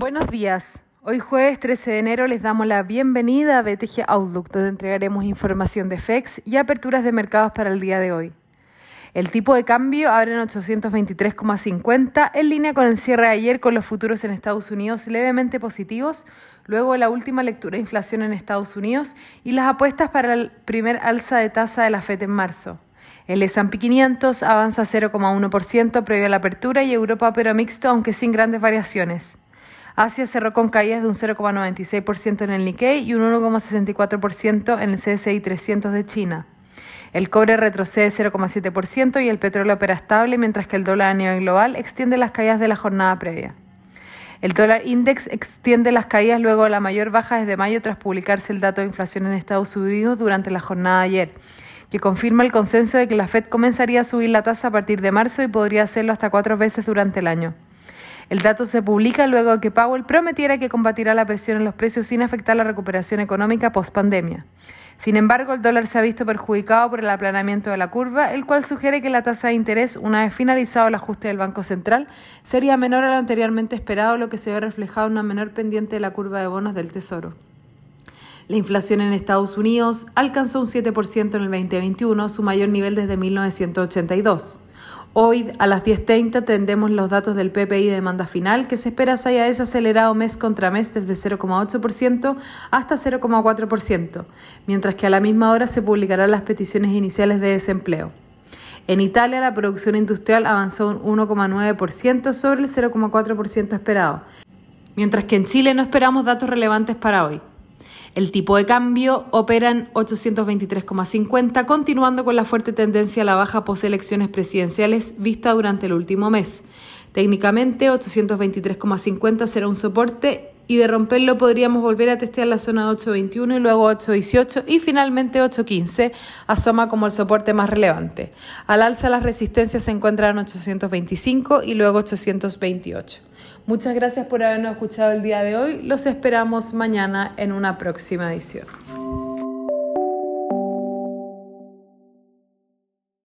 Buenos días. Hoy jueves 13 de enero les damos la bienvenida a BTG Outlook, donde entregaremos información de FEX y aperturas de mercados para el día de hoy. El tipo de cambio abre en 823,50 en línea con el cierre de ayer con los futuros en Estados Unidos levemente positivos, luego de la última lectura de inflación en Estados Unidos y las apuestas para el primer alza de tasa de la FED en marzo. El S&P 500 avanza 0,1% previo a la apertura y Europa opera mixto aunque sin grandes variaciones. Asia cerró con caídas de un 0,96% en el Nikkei y un 1,64% en el CSI 300 de China. El cobre retrocede 0,7% y el petróleo opera estable, mientras que el dólar a nivel global extiende las caídas de la jornada previa. El dólar index extiende las caídas luego de la mayor baja desde mayo tras publicarse el dato de inflación en Estados Unidos durante la jornada de ayer, que confirma el consenso de que la Fed comenzaría a subir la tasa a partir de marzo y podría hacerlo hasta cuatro veces durante el año. El dato se publica luego de que Powell prometiera que combatirá la presión en los precios sin afectar la recuperación económica post-pandemia. Sin embargo, el dólar se ha visto perjudicado por el aplanamiento de la curva, el cual sugiere que la tasa de interés, una vez finalizado el ajuste del Banco Central, sería menor a lo anteriormente esperado, lo que se ve reflejado en una menor pendiente de la curva de bonos del Tesoro. La inflación en Estados Unidos alcanzó un 7% en el 2021, su mayor nivel desde 1982. Hoy a las 10.30 tendremos los datos del PPI de demanda final que se espera se haya desacelerado mes contra mes desde 0,8% hasta 0,4%, mientras que a la misma hora se publicarán las peticiones iniciales de desempleo. En Italia la producción industrial avanzó un 1,9% sobre el 0,4% esperado, mientras que en Chile no esperamos datos relevantes para hoy. El tipo de cambio opera en 823,50, continuando con la fuerte tendencia a la baja poselecciones presidenciales vista durante el último mes. Técnicamente, 823,50 será un soporte y de romperlo podríamos volver a testear la zona de 821 y luego 818 y finalmente 815 asoma como el soporte más relevante. Al alza las resistencias se encuentran en 825 y luego 828. Muchas gracias por habernos escuchado el día de hoy. Los esperamos mañana en una próxima edición.